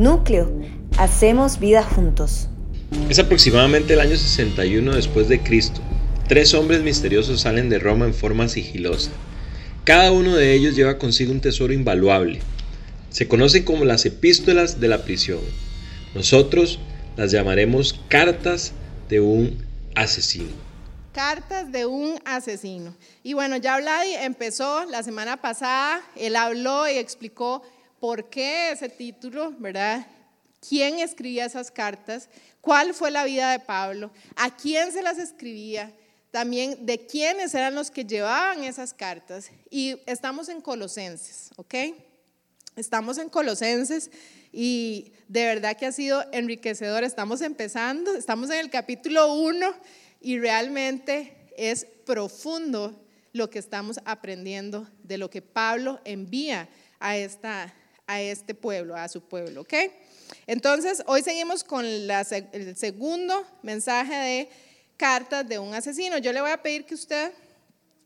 Núcleo, hacemos vida juntos. Es aproximadamente el año 61 después de Cristo. Tres hombres misteriosos salen de Roma en forma sigilosa. Cada uno de ellos lleva consigo un tesoro invaluable. Se conocen como las epístolas de la prisión. Nosotros las llamaremos cartas de un asesino. Cartas de un asesino. Y bueno, ya Vladi empezó la semana pasada, él habló y explicó por qué ese título, ¿verdad? ¿Quién escribía esas cartas? ¿Cuál fue la vida de Pablo? ¿A quién se las escribía? También de quiénes eran los que llevaban esas cartas. Y estamos en Colosenses, ¿ok? Estamos en Colosenses y de verdad que ha sido enriquecedor. Estamos empezando, estamos en el capítulo 1 y realmente es profundo lo que estamos aprendiendo de lo que Pablo envía a esta, a este pueblo, a su pueblo, ¿ok? Entonces, hoy seguimos con el segundo mensaje de cartas de un asesino. Yo le voy a pedir que usted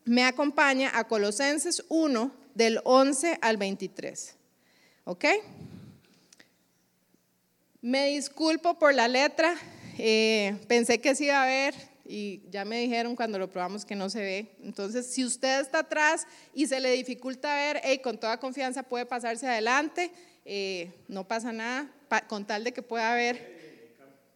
me acompañe a Colosenses 1, del 11 al 23. ¿Ok? Me disculpo por la letra. Eh, pensé que sí iba a ver y ya me dijeron cuando lo probamos que no se ve. Entonces, si usted está atrás y se le dificulta ver, con toda confianza puede pasarse adelante, eh, no pasa nada, con tal de que pueda ver.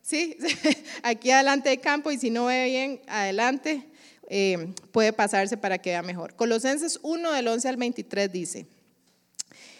Sí, aquí adelante de campo y si no ve bien, adelante, eh, puede pasarse para que vea mejor. Colosenses 1 del 11 al 23 dice,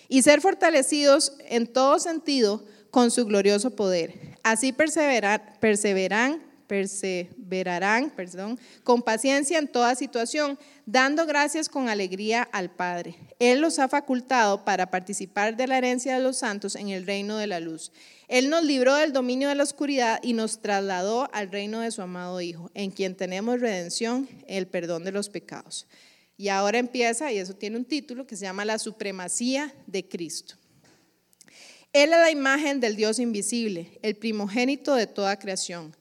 y ser fortalecidos en todo sentido con su glorioso poder. Así perseverar, perseveran perseverarán perdón, con paciencia en toda situación, dando gracias con alegría al Padre. Él los ha facultado para participar de la herencia de los santos en el reino de la luz. Él nos libró del dominio de la oscuridad y nos trasladó al reino de su amado Hijo, en quien tenemos redención, el perdón de los pecados. Y ahora empieza, y eso tiene un título que se llama La supremacía de Cristo. Él es la imagen del Dios invisible, el primogénito de toda creación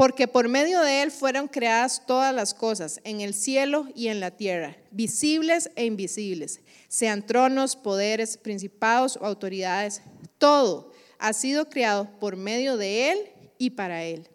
porque por medio de Él fueron creadas todas las cosas, en el cielo y en la tierra, visibles e invisibles, sean tronos, poderes, principados o autoridades, todo ha sido creado por medio de Él y para Él.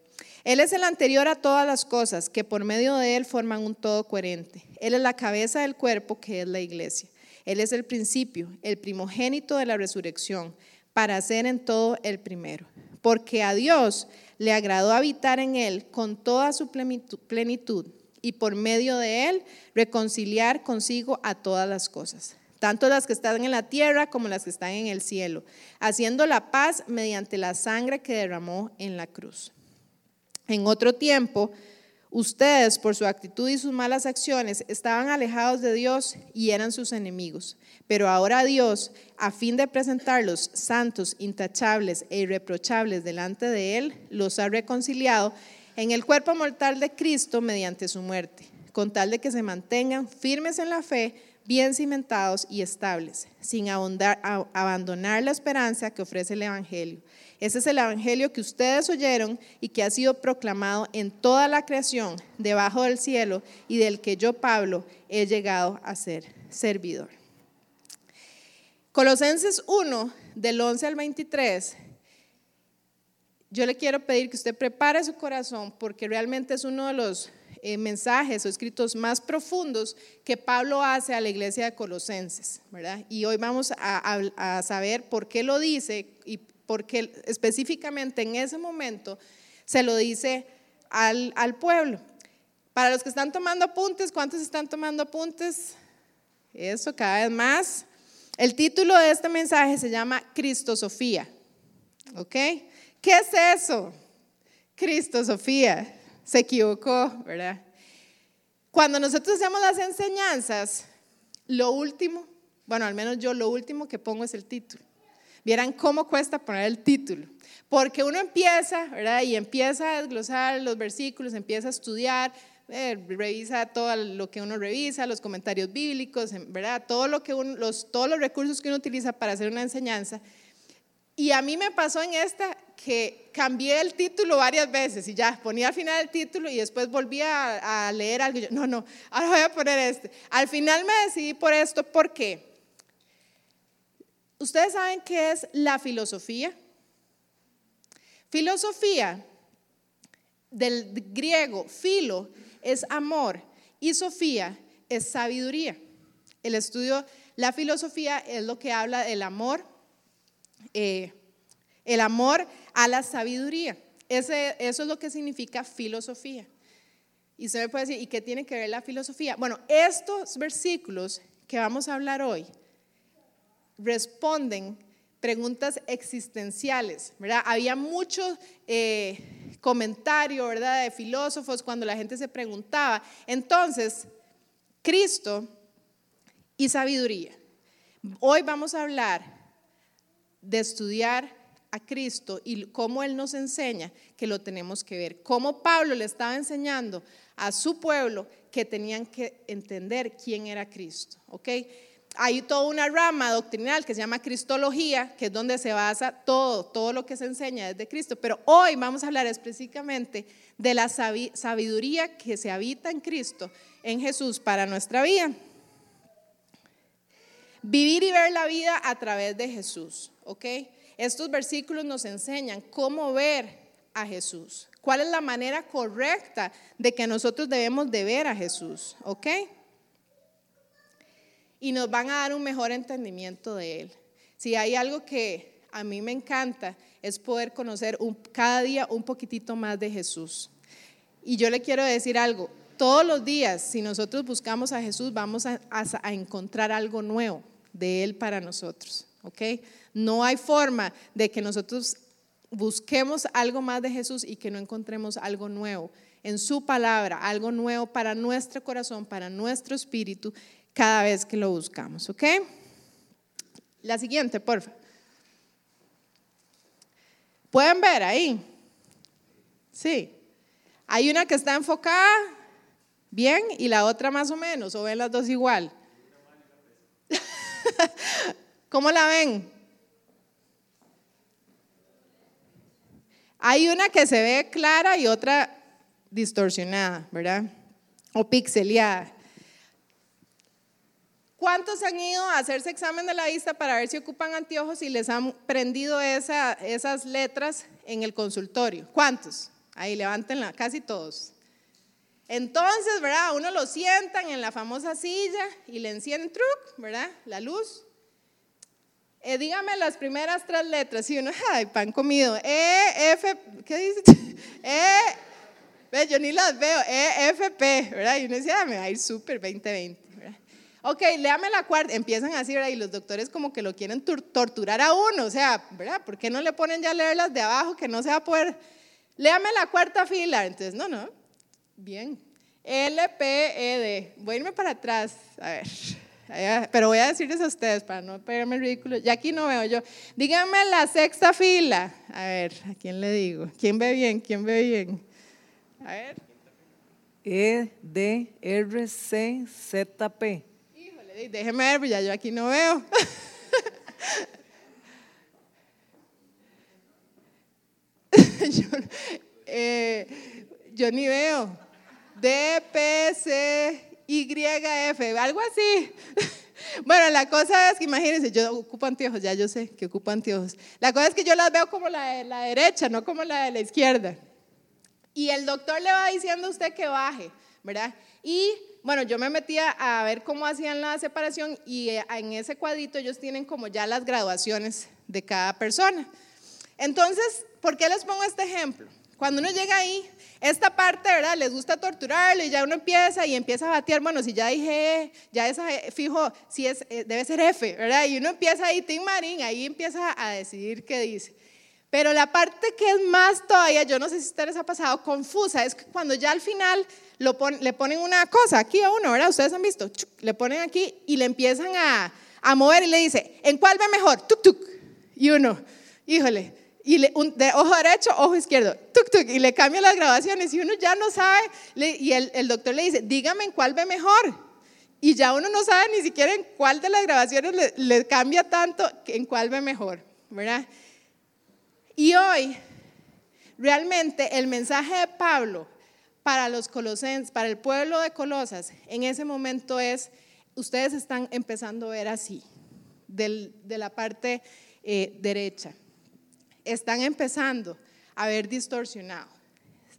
Él es el anterior a todas las cosas, que por medio de Él forman un todo coherente. Él es la cabeza del cuerpo, que es la iglesia. Él es el principio, el primogénito de la resurrección, para ser en todo el primero. Porque a Dios le agradó habitar en él con toda su plenitud y por medio de él reconciliar consigo a todas las cosas, tanto las que están en la tierra como las que están en el cielo, haciendo la paz mediante la sangre que derramó en la cruz. En otro tiempo, Ustedes, por su actitud y sus malas acciones, estaban alejados de Dios y eran sus enemigos. Pero ahora Dios, a fin de presentarlos santos, intachables e irreprochables delante de Él, los ha reconciliado en el cuerpo mortal de Cristo mediante su muerte, con tal de que se mantengan firmes en la fe, bien cimentados y estables, sin abandonar la esperanza que ofrece el Evangelio ese es el Evangelio que ustedes oyeron y que ha sido proclamado en toda la creación debajo del cielo y del que yo, Pablo, he llegado a ser servidor. Colosenses 1, del 11 al 23, yo le quiero pedir que usted prepare su corazón porque realmente es uno de los eh, mensajes o escritos más profundos que Pablo hace a la iglesia de Colosenses, ¿verdad? Y hoy vamos a, a saber por qué lo dice y porque específicamente en ese momento se lo dice al, pueblo. Para los que están tomando apuntes, ¿cuántos están tomando apuntes? Eso, cada vez más. El título de este mensaje se llama Cristosofía. ¿Ok? ¿Qué es eso? Cristosofía. Se equivocó, ¿verdad? Cuando nosotros hacemos las enseñanzas, lo último, bueno, al menos yo lo último que pongo es el título. Vieran cómo cuesta poner el título. Porque uno empieza, ¿verdad? Y empieza a desglosar los versículos, empieza a estudiar, eh, revisa todo lo que uno revisa, los comentarios bíblicos, ¿verdad? Todo lo que los, todos los recursos que uno utiliza para hacer una enseñanza. Y a mí me pasó en esta que cambié el título varias veces y ya ponía al final el título y después volvía a, leer algo. yo, no, no, ahora voy a poner este. Al final me decidí por esto, ¿por qué? ¿Ustedes saben qué es la filosofía? Filosofía, del griego, filo, es amor y sofía es sabiduría. El estudio, la filosofía es lo que habla del amor, eh, el amor a la sabiduría. Eso es lo que significa filosofía. Y se me puede decir, ¿y qué tiene que ver la filosofía? Bueno, estos versículos que vamos a hablar hoy responden preguntas existenciales, ¿verdad? Había mucho eh, comentario, ¿verdad?, de filósofos cuando la gente se preguntaba. Entonces, Cristo y sabiduría. Hoy vamos a hablar de estudiar a Cristo y cómo Él nos enseña que lo tenemos que ver. Cómo Pablo le estaba enseñando a su pueblo que tenían que entender quién era Cristo, ¿ok? Hay toda una rama doctrinal que se llama Cristología, que es donde se basa todo, todo lo que se enseña desde Cristo. Pero hoy vamos a hablar específicamente de la sabiduría que se habita en Cristo, en Jesús, para nuestra vida. Vivir y ver la vida a través de Jesús, ¿ok? Estos versículos nos enseñan cómo ver a Jesús, cuál es la manera correcta de que nosotros debemos de ver a Jesús, ¿ok? Y nos van a dar un mejor entendimiento de Él. Si hay algo que a mí me encanta es poder conocer cada día un poquitito más de Jesús. Y yo le quiero decir algo, todos los días, si nosotros buscamos a Jesús, vamos a, a encontrar algo nuevo de Él para nosotros, ¿ok? No hay forma de que nosotros busquemos algo más de Jesús y que no encontremos algo nuevo en su palabra, algo nuevo para nuestro corazón, para nuestro espíritu cada vez que lo buscamos, ¿ok? La siguiente, por favor. ¿Pueden ver ahí? Sí. Hay una que está enfocada bien y la otra más o menos, o ven las dos igual. ¿Cómo la ven? Hay una que se ve clara y otra distorsionada, ¿verdad? O pixeleada. ¿Cuántos han ido a hacerse examen de la vista para ver si ocupan anteojos y les han prendido esas letras en el consultorio? ¿Cuántos? Ahí levántenla, casi todos. Entonces, ¿verdad? Uno lo sientan en la famosa silla y le encienden truc, ¿verdad? La luz. Eh, dígame las primeras tres letras. Y uno, ay, pan comido. E, F, ¿qué dice? E, yo ni las veo. E, F, P, ¿verdad? Y uno dice, ah, me va a ir súper 2020. Ok, léame la cuarta. Empiezan así, ¿verdad? Y los doctores como que lo quieren torturar a uno. O sea, ¿verdad? ¿Por qué no le ponen ya a leer las de abajo que no se va a poder? Léame la cuarta fila. Entonces, no, no. Bien. L, P, E, D. Voy a irme para atrás. A ver. Pero voy a decirles a ustedes para no pegarme el ridículo. Ya aquí no veo yo. Díganme la sexta fila. A ver, ¿a quién le digo? ¿Quién ve bien? ¿Quién ve bien? A ver. E, D, R, C, Z, P déjeme ver, pues ya yo aquí no veo. Eh, yo, ni veo. D, P, C, Y, F, algo así. Bueno, la cosa es que imagínense, yo ocupo anteojos, ya yo sé que ocupo anteojos. La cosa es que yo las veo como la de la derecha, no como la de la izquierda. Y el doctor le va diciendo a usted que baje, ¿verdad? Y bueno, yo me metía a ver cómo hacían la separación y eh, en ese cuadrito ellos tienen como ya las graduaciones de cada persona. Entonces, ¿por qué les pongo este ejemplo? Cuando uno llega ahí, esta parte, ¿verdad? Les gusta torturarlo y ya uno empieza y empieza a batear, bueno, si ya dije, ya esa, eh, fijo, si es, eh, debe ser F, ¿verdad? Y uno empieza ahí, Tim Marín, ahí empieza a decidir qué dice. Pero la parte que es más todavía, yo no sé si a ustedes ha pasado, confusa, es que cuando ya al final le ponen una cosa aquí a uno, ¿verdad? Ustedes han visto, le ponen aquí y le empiezan a, a, mover y le dice, ¿en cuál ve mejor? Tuk, tuk. Y uno, híjole, y le, de ojo derecho, ojo izquierdo, tuk, tuk, y le cambia las grabaciones y uno ya no sabe, y el, el doctor le dice, dígame en cuál ve mejor. Y ya uno no sabe ni siquiera en cuál de las grabaciones le, le cambia tanto, en cuál ve mejor, ¿verdad? Y hoy, realmente el mensaje de Pablo para los colosenses, para el pueblo de Colosas, en ese momento es, ustedes están empezando a ver así, de la parte eh, derecha. Están empezando a ver distorsionado.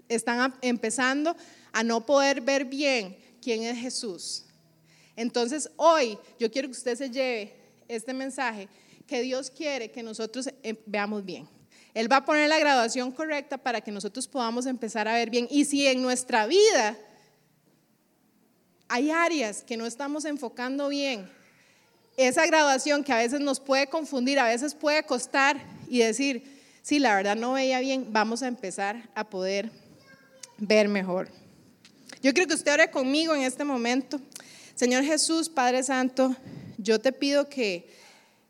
Están empezando a no poder ver bien quién es Jesús. Entonces hoy yo quiero que usted se lleve este mensaje que Dios quiere que nosotros eh, veamos bien. Él va a poner la graduación correcta para que nosotros podamos empezar a ver bien. Y si en nuestra vida hay áreas que no estamos enfocando bien, esa graduación que a veces nos puede confundir, a veces puede costar y decir, sí, la verdad no veía bien, vamos a empezar a poder ver mejor. Yo quiero que usted ore conmigo en este momento. Señor Jesús, Padre Santo, yo te pido que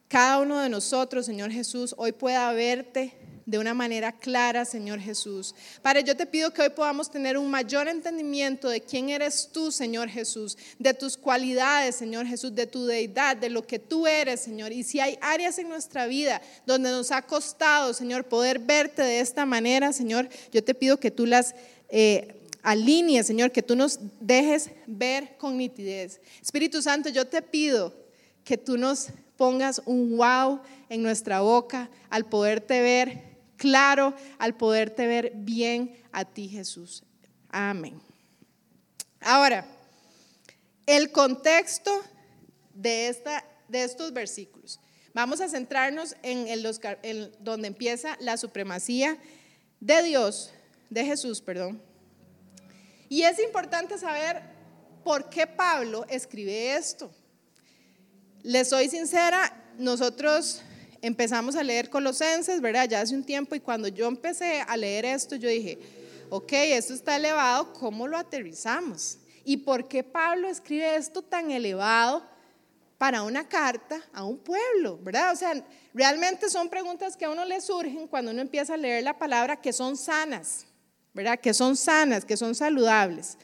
cada uno de nosotros, Señor Jesús, hoy pueda verte de una manera clara, Señor Jesús. Padre, yo te pido que hoy podamos tener un mayor entendimiento de quién eres tú, Señor Jesús, de tus cualidades, Señor Jesús, de tu deidad, de lo que tú eres, Señor. Y si hay áreas en nuestra vida donde nos ha costado, Señor, poder verte de esta manera, Señor, yo te pido que tú las... Eh, alinees, Señor, que tú nos dejes ver con nitidez. Espíritu Santo, yo te pido que tú nos pongas un wow en nuestra boca al poderte ver claro al poderte ver bien a ti, Jesús. Amén. Ahora, el contexto de, esta, de estos versículos. Vamos a centrarnos en, el, donde empieza la supremacía de Dios, de Jesús, perdón. Y es importante saber por qué Pablo escribe esto. Les soy sincera, nosotros empezamos a leer Colosenses, ¿verdad? Ya hace un tiempo y cuando yo empecé a leer esto, yo dije, ok, esto está elevado, ¿cómo lo aterrizamos? ¿Y por qué Pablo escribe esto tan elevado para una carta a un pueblo, verdad? O sea, realmente son preguntas que a uno le surgen cuando uno empieza a leer la palabra que son sanas, ¿verdad? Que son sanas, que son saludables.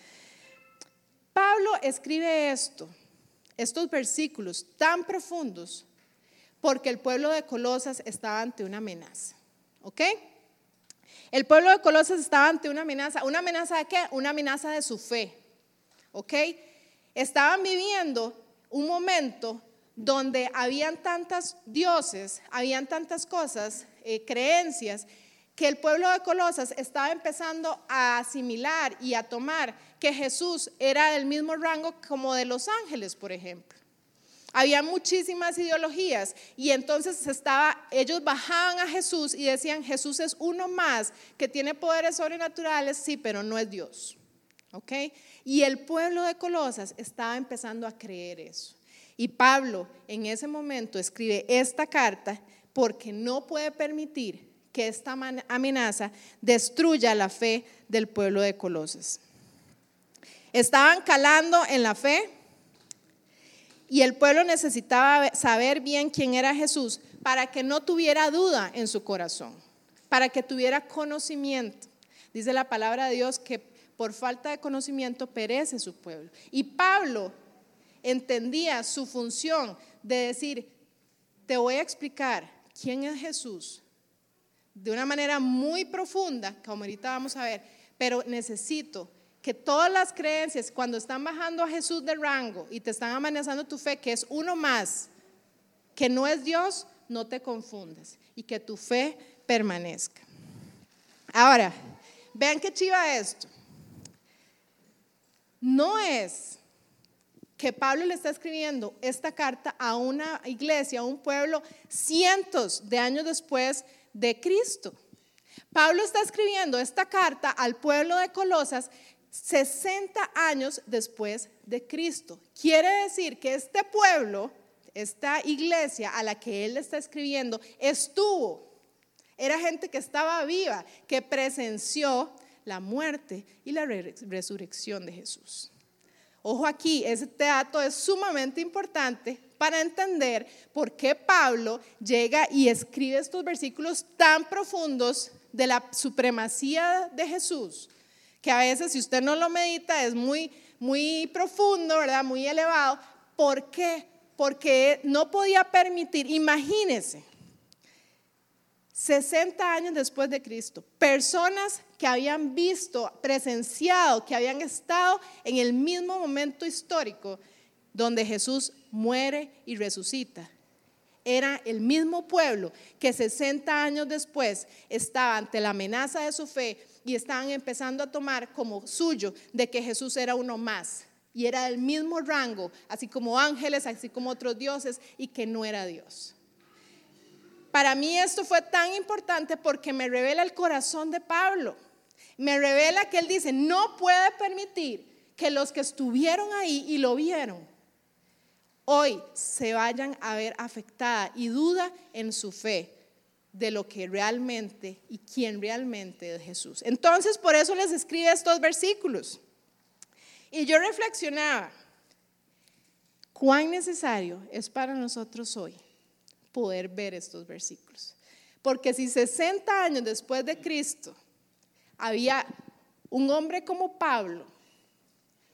Pablo escribe esto, estos versículos tan profundos porque el pueblo de Colosas estaba ante una amenaza. ¿Ok? El pueblo de Colosas estaba ante una amenaza. ¿Una amenaza de qué? Una amenaza de su fe. ¿Ok? Estaban viviendo un momento donde habían tantos dioses, habían tantas cosas, eh, creencias, que el pueblo de Colosas estaba empezando a asimilar y a tomar que Jesús era del mismo rango como de los ángeles, por ejemplo. Había muchísimas ideologías y entonces estaba, ellos bajaban a Jesús y decían, Jesús es uno más que tiene poderes sobrenaturales, sí, pero no es Dios. ¿Ok? Y el pueblo de Colosas estaba empezando a creer eso. Y Pablo en ese momento escribe esta carta porque no puede permitir que esta amenaza destruya la fe del pueblo de Colosas. Estaban calando en la fe, y el pueblo necesitaba saber bien quién era Jesús para que no tuviera duda en su corazón, para que tuviera conocimiento. Dice la palabra de Dios que por falta de conocimiento perece su pueblo. Y Pablo entendía su función de decir, te voy a explicar quién es Jesús de una manera muy profunda, como ahorita vamos a ver, pero necesito que todas las creencias, cuando están bajando a Jesús de rango y te están amenazando tu fe, que es uno más, que no es Dios, no te confundas y que tu fe permanezca. Ahora, vean qué chiva esto. No es que Pablo le está escribiendo esta carta a una iglesia, a un pueblo, cientos de años después de Cristo. Pablo está escribiendo esta carta al pueblo de Colosas 60 años después de Cristo. Quiere decir que este pueblo, esta iglesia a la que él está escribiendo, estuvo, era gente que estaba viva, que presenció la muerte y la resurrección de Jesús. Ojo aquí, este dato es sumamente importante para entender por qué Pablo llega y escribe estos versículos tan profundos de la supremacía de Jesús que a veces si usted no lo medita es muy, muy profundo, ¿verdad? Muy elevado. ¿Por qué? Porque no podía permitir, imagínese, 60 años después de Cristo, personas que habían visto, presenciado, que habían estado en el mismo momento histórico donde Jesús muere y resucita. era el mismo pueblo que 60 años después estaba ante la amenaza de su fe y estaban empezando a tomar como suyo de que Jesús era uno más y era del mismo rango, así como ángeles, así como otros dioses, y que no era Dios. Para mí esto fue tan importante porque me revela el corazón de Pablo. Me revela que él dice, no puede permitir que los que estuvieron ahí y lo vieron, hoy se vayan a ver afectada y duda en su fe de lo que realmente y quién realmente es Jesús. Entonces, por eso les escribe estos versículos. Y yo reflexionaba, cuán necesario es para nosotros hoy poder ver estos versículos. Porque si 60 años después de Cristo había un hombre como Pablo,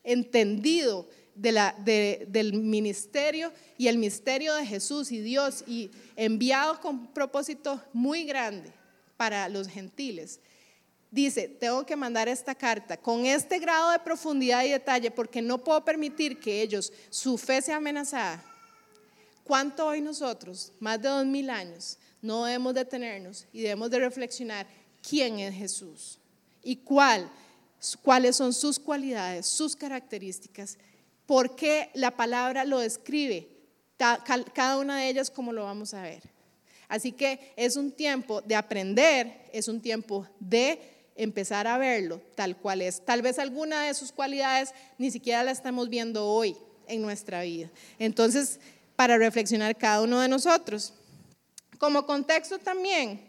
entendido del ministerio y el misterio de Jesús y Dios y enviado con propósito muy grande para los gentiles, dice, tengo que mandar esta carta con este grado de profundidad y detalle porque no puedo permitir que ellos, su fe sea amenazada. ¿Cuánto hoy nosotros, más de dos mil años, no debemos detenernos y debemos de reflexionar quién es Jesús y cuál, cuáles son sus cualidades, sus características, por qué la palabra lo describe, cada una de ellas como lo vamos a ver. Así que es un tiempo de aprender, es un tiempo de empezar a verlo tal cual es. Tal vez alguna de sus cualidades ni siquiera la estamos viendo hoy en nuestra vida. Entonces, para reflexionar cada uno de nosotros. Como contexto también,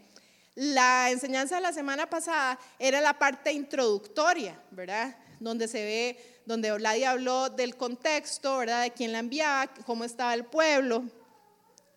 la enseñanza de la semana pasada era la parte introductoria, ¿verdad? Donde se ve, donde Oladia habló del contexto, ¿verdad? De quién la enviaba, cómo estaba el pueblo,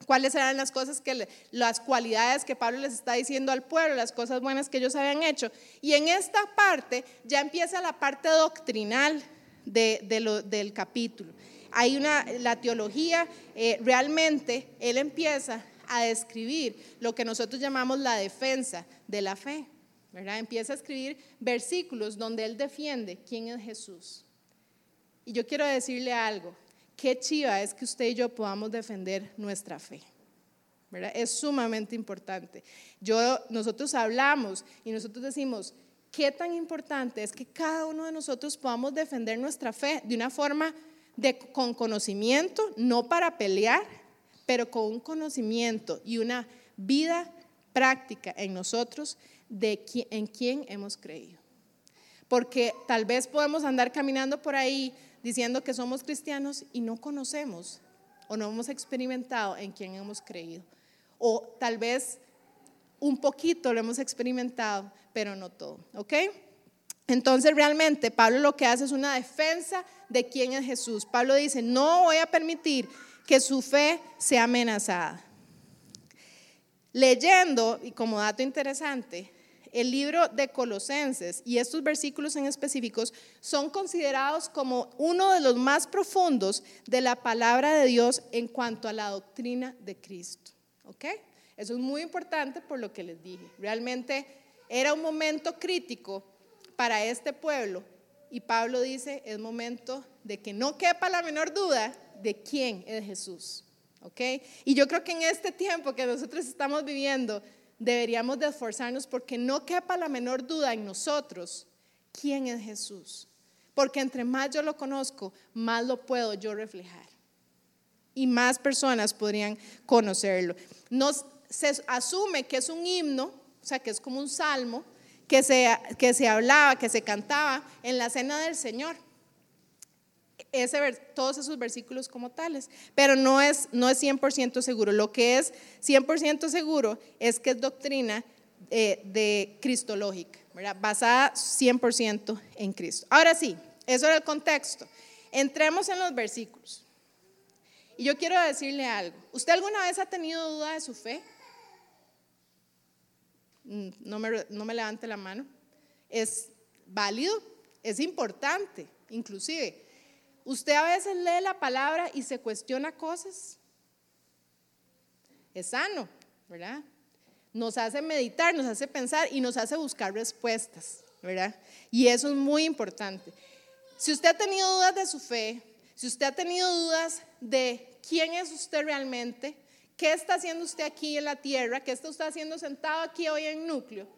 cuáles eran las cosas que, las cualidades que Pablo les está diciendo al pueblo, las cosas buenas que ellos habían hecho. Y en esta parte ya empieza la parte doctrinal del capítulo. Hay una, la teología, eh, realmente él empieza a describir lo que nosotros llamamos la defensa de la fe. ¿verdad? Empieza a escribir versículos donde él defiende quién es Jesús. Y yo quiero decirle algo, qué chiva es que usted y yo podamos defender nuestra fe. ¿verdad? Es sumamente importante. Yo, nosotros hablamos y nosotros decimos, qué tan importante es que cada uno de nosotros podamos defender nuestra fe de una forma de, con conocimiento, no para pelear, pero con un conocimiento y una vida práctica en nosotros de en quién hemos creído. Porque tal vez podemos andar caminando por ahí diciendo que somos cristianos y no conocemos o no hemos experimentado en quién hemos creído. O tal vez un poquito lo hemos experimentado, pero no todo. ¿Ok? Entonces realmente Pablo lo que hace es una defensa de quién es Jesús. Pablo dice, no voy a permitir que su fe sea amenazada. Leyendo, y como dato interesante, el libro de Colosenses y estos versículos en específicos son considerados como uno de los más profundos de la palabra de Dios en cuanto a la doctrina de Cristo. ¿Ok? Eso es muy importante por lo que les dije. Realmente era un momento crítico para este pueblo y Pablo dice, es momento de que no quepa la menor duda de quién es Jesús. ¿Ok? Y yo creo que en este tiempo que nosotros estamos viviendo, deberíamos de esforzarnos porque no quepa la menor duda en nosotros quién es Jesús. Porque entre más yo lo conozco, más lo puedo yo reflejar. Y más personas podrían conocerlo. Nos, se asume que es un himno, o sea, que es como un salmo, que se, que se hablaba, que se cantaba en la cena del Señor ese, todos esos versículos como tales, pero no es, no es 100% seguro. Lo que es 100% seguro es que es doctrina eh, de cristológica, basada 100% en Cristo. Ahora sí, eso era el contexto. Entremos en los versículos. Y yo quiero decirle algo. ¿Usted alguna vez ha tenido duda de su fe? Mm, no me, no me levante la mano. Es válido, es importante, inclusive. Usted a veces lee la palabra y se cuestiona cosas. Es sano, ¿verdad? Nos hace meditar, nos hace pensar y nos hace buscar respuestas, ¿verdad? Y eso es muy importante. Si usted ha tenido dudas de su fe, si usted ha tenido dudas de quién es usted realmente, ¿qué está haciendo usted aquí en la tierra? ¿Qué está usted haciendo sentado aquí hoy en núcleo?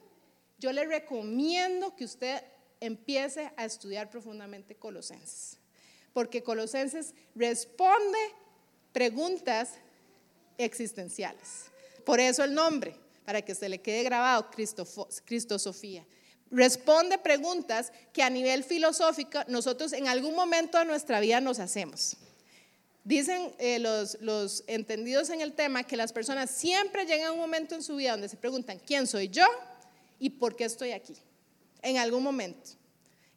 Yo le recomiendo que usted empiece a estudiar profundamente Colosenses, porque Colosenses responde preguntas existenciales. Por eso el nombre, para que se le quede grabado, Cristo, Sofía. Responde preguntas que a nivel filosófico nosotros en algún momento de nuestra vida nos hacemos. Dicen eh, los entendidos en el tema que las personas siempre llegan a un momento en su vida donde se preguntan, ¿quién soy yo y por qué estoy aquí? En algún momento.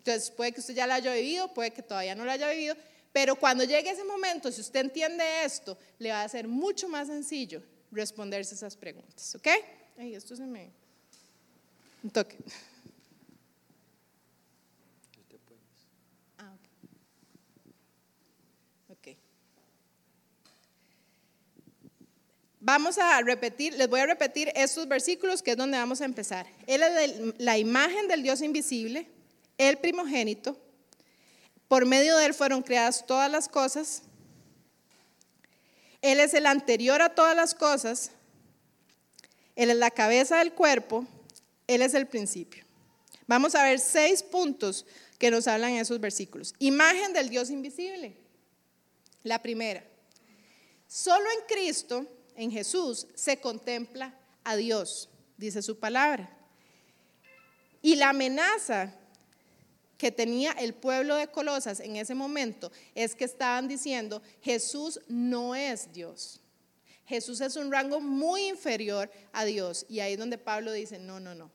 Entonces, puede que usted ya lo haya vivido, puede que todavía no lo haya vivido, pero cuando llegue ese momento, si usted entiende esto, le va a ser mucho más sencillo responderse esas preguntas, ¿ok? Ay, esto se me... Un toque. Ah, ok. Vamos a repetir, les voy a repetir estos versículos que es donde vamos a empezar. Él es la imagen del Dios invisible, el primogénito. Por medio de él fueron creadas todas las cosas él es el anterior a todas las cosas, Él es la cabeza del cuerpo, Él es el principio. Vamos a ver seis puntos que nos hablan esos versículos. Imagen del Dios invisible. La primera, solo en Cristo, en Jesús, se contempla a Dios, dice su palabra. Y la amenaza que tenía el pueblo de Colosas en ese momento es que estaban diciendo, Jesús no es Dios. Jesús es un rango muy inferior a Dios. Y ahí es donde Pablo dice, no, no, no.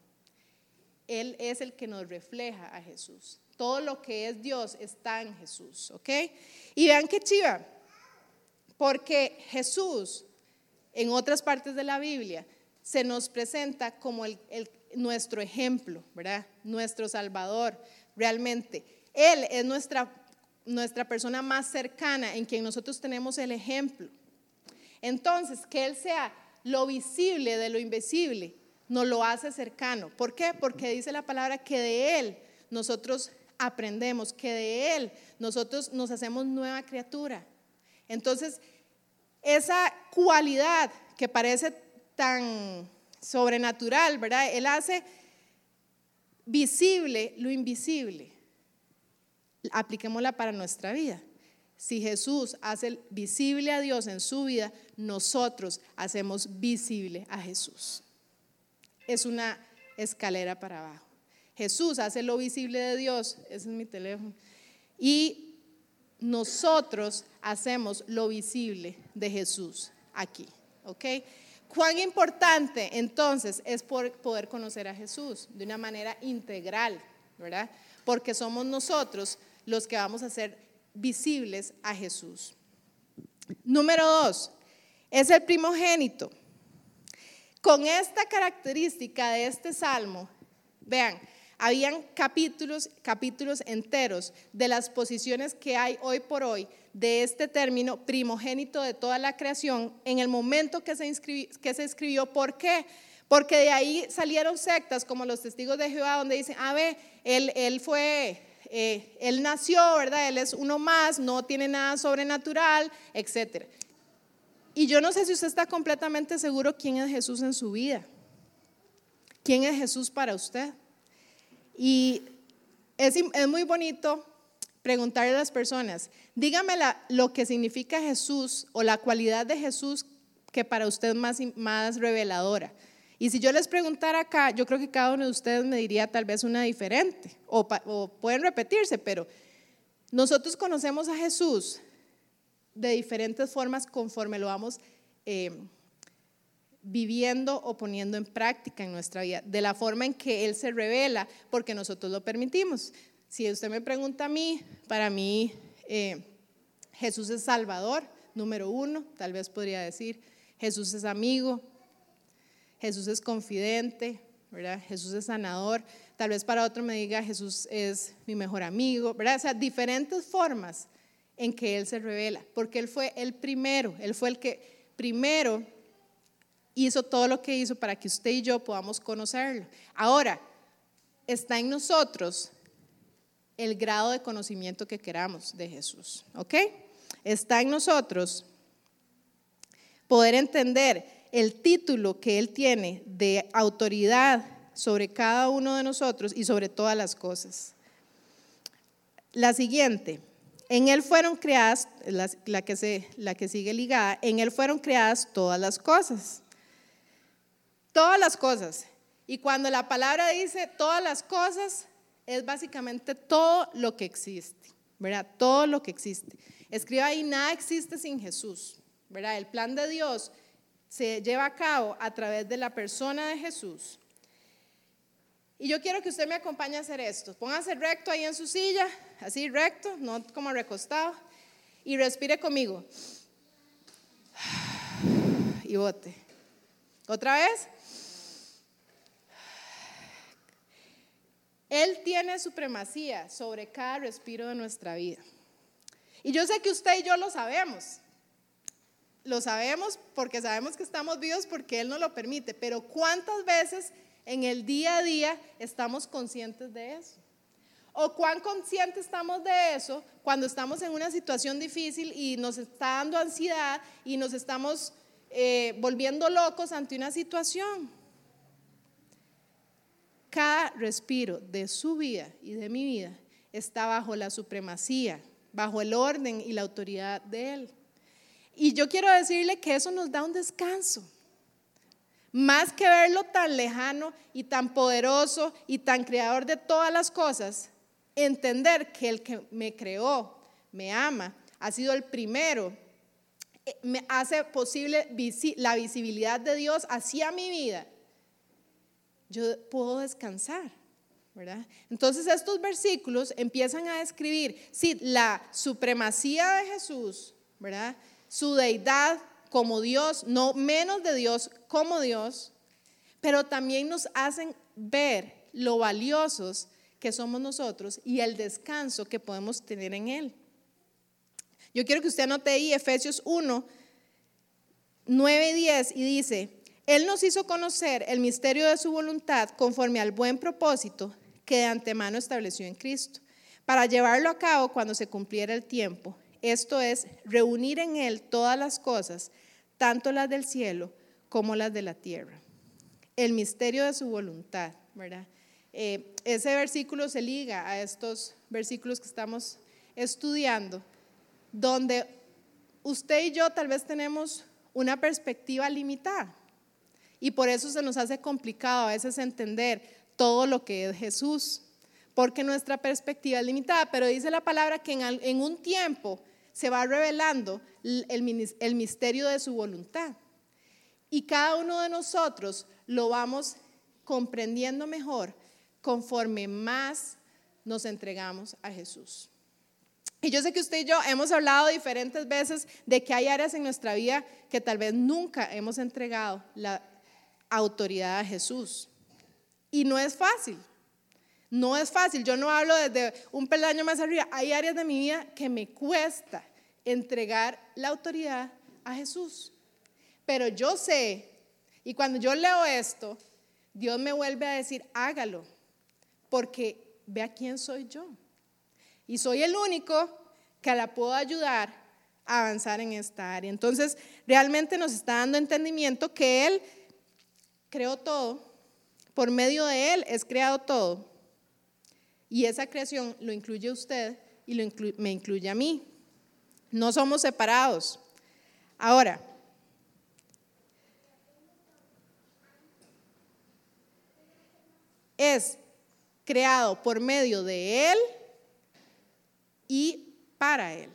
Él es el que nos refleja a Jesús. Todo lo que es Dios está en Jesús, ¿ok? Y vean qué chiva, porque Jesús, en otras partes de la Biblia, se nos presenta como el, nuestro ejemplo, ¿verdad? Nuestro Salvador, realmente. Él es nuestra, nuestra persona más cercana en quien nosotros tenemos el ejemplo. Entonces, que Él sea lo visible de lo invisible, nos lo hace cercano. ¿Por qué? Porque dice la palabra que de Él nosotros aprendemos, que de Él nosotros nos hacemos nueva criatura. Entonces, esa cualidad que parece tan sobrenatural, ¿verdad? Él hace visible lo invisible. Apliquémosla para nuestra vida. Si Jesús hace visible a Dios en su vida, nosotros hacemos visible a Jesús. Es una escalera para abajo. Jesús hace lo visible de Dios, ese es mi teléfono, y nosotros hacemos lo visible de Jesús aquí, ¿ok? Cuán importante entonces es poder conocer a Jesús de una manera integral, ¿verdad? Porque somos nosotros los que vamos a ser visibles a Jesús. Número dos, es el primogénito. Con esta característica de este salmo, vean, habían capítulos, capítulos enteros de las posiciones que hay hoy por hoy de este término primogénito de toda la creación en el momento que se, que se escribió. ¿Por qué? Porque de ahí salieron sectas como los testigos de Jehová donde dicen, a ver, él, él fue, eh, él nació, ¿verdad? Él es uno más, no tiene nada sobrenatural, etc. Y yo no sé si usted está completamente seguro quién es Jesús en su vida. ¿Quién es Jesús para usted? Y es, muy bonito preguntarle a las personas, dígame lo que significa Jesús o la cualidad de Jesús que para usted más, más reveladora. Y si yo les preguntara acá, yo creo que cada uno de ustedes me diría tal vez una diferente, o, pueden repetirse, pero nosotros conocemos a Jesús de diferentes formas conforme lo vamos eh, viviendo o poniendo en práctica en nuestra vida, de la forma en que Él se revela, porque nosotros lo permitimos. Si usted me pregunta a mí, para mí eh, Jesús es Salvador, número uno, tal vez podría decir, Jesús es amigo, Jesús es confidente. Jesús es sanador, tal vez para otro me diga Jesús es mi mejor amigo, ¿verdad? O sea, diferentes formas en que Él se revela, porque Él fue el primero, Él fue el que primero hizo todo lo que hizo para que usted y yo podamos conocerlo. Ahora, está en nosotros el grado de conocimiento que queramos de Jesús, ¿ok? Está en nosotros poder entender el título que Él tiene de autoridad sobre cada uno de nosotros y sobre todas las cosas. La siguiente, en Él fueron creadas, la, que, se, la que sigue ligada, en Él fueron creadas todas las cosas. Todas las cosas. Y cuando la palabra dice todas las cosas, es básicamente todo lo que existe, ¿verdad? Todo lo que existe. Escriba ahí, nada existe sin Jesús, ¿verdad? El plan de Dios se lleva a cabo a través de la persona de Jesús. Y yo quiero que usted me acompañe a hacer esto. Póngase recto ahí en su silla, así recto, no como recostado, y respire conmigo. Y bote. Otra vez. Él tiene supremacía sobre cada respiro de nuestra vida. Y yo sé que usted y yo lo sabemos. Lo sabemos porque sabemos que estamos vivos porque Él nos lo permite. Pero ¿cuántas veces en el día a día estamos conscientes de eso? ¿O cuán conscientes estamos de eso cuando estamos en una situación difícil y nos está dando ansiedad y nos estamos eh, volviendo locos ante una situación? Cada respiro de su vida y de mi vida está bajo la supremacía, bajo el orden y la autoridad de Él. Y yo quiero decirle que eso nos da un descanso. Más que verlo tan lejano y tan poderoso y tan creador de todas las cosas, entender que el que me creó, me ama, ha sido el primero, eh, me hace posible la visibilidad de Dios hacia mi vida, yo puedo descansar. ¿verdad? Entonces estos versículos empiezan a describir, sí, la supremacía de Jesús, ¿verdad? Su deidad como Dios, no menos de Dios, como Dios, pero también nos hacen ver lo valiosos que somos nosotros y el descanso que podemos tener en Él. Yo quiero que usted anote ahí Efesios 1, 9 y 10 y dice, Él nos hizo conocer el misterio de su voluntad conforme al buen propósito que de antemano estableció en Cristo, para llevarlo a cabo cuando se cumpliera el tiempo. Esto es, reunir en Él todas las cosas, tanto las del cielo como las de la tierra. El misterio de su voluntad, ¿verdad? Eh, ese versículo se liga a estos versículos que estamos estudiando, donde usted y yo tal vez tenemos una perspectiva limitada. Y por eso se nos hace complicado a veces entender todo lo que es Jesús, porque nuestra perspectiva es limitada, pero dice la palabra que en, un tiempo se va revelando el, misterio de su voluntad. Y cada uno de nosotros lo vamos comprendiendo mejor conforme más nos entregamos a Jesús. Y yo sé que usted y yo hemos hablado diferentes veces de que hay áreas en nuestra vida que tal vez nunca hemos entregado la autoridad a Jesús. Y no es fácil. No es fácil. Yo no hablo desde un peldaño más arriba. Hay áreas de mi vida que me cuesta entregar la autoridad a Jesús. Pero yo sé, y cuando yo leo esto, Dios me vuelve a decir, hágalo, porque vea quién soy yo. Y soy el único que la puedo ayudar a avanzar en esta área. Entonces, realmente nos está dando entendimiento que Él creó todo por medio de Él es creado todo. Y esa creación lo incluye usted y lo me incluye a mí. No somos separados. Ahora, es creado por medio de Él y para Él.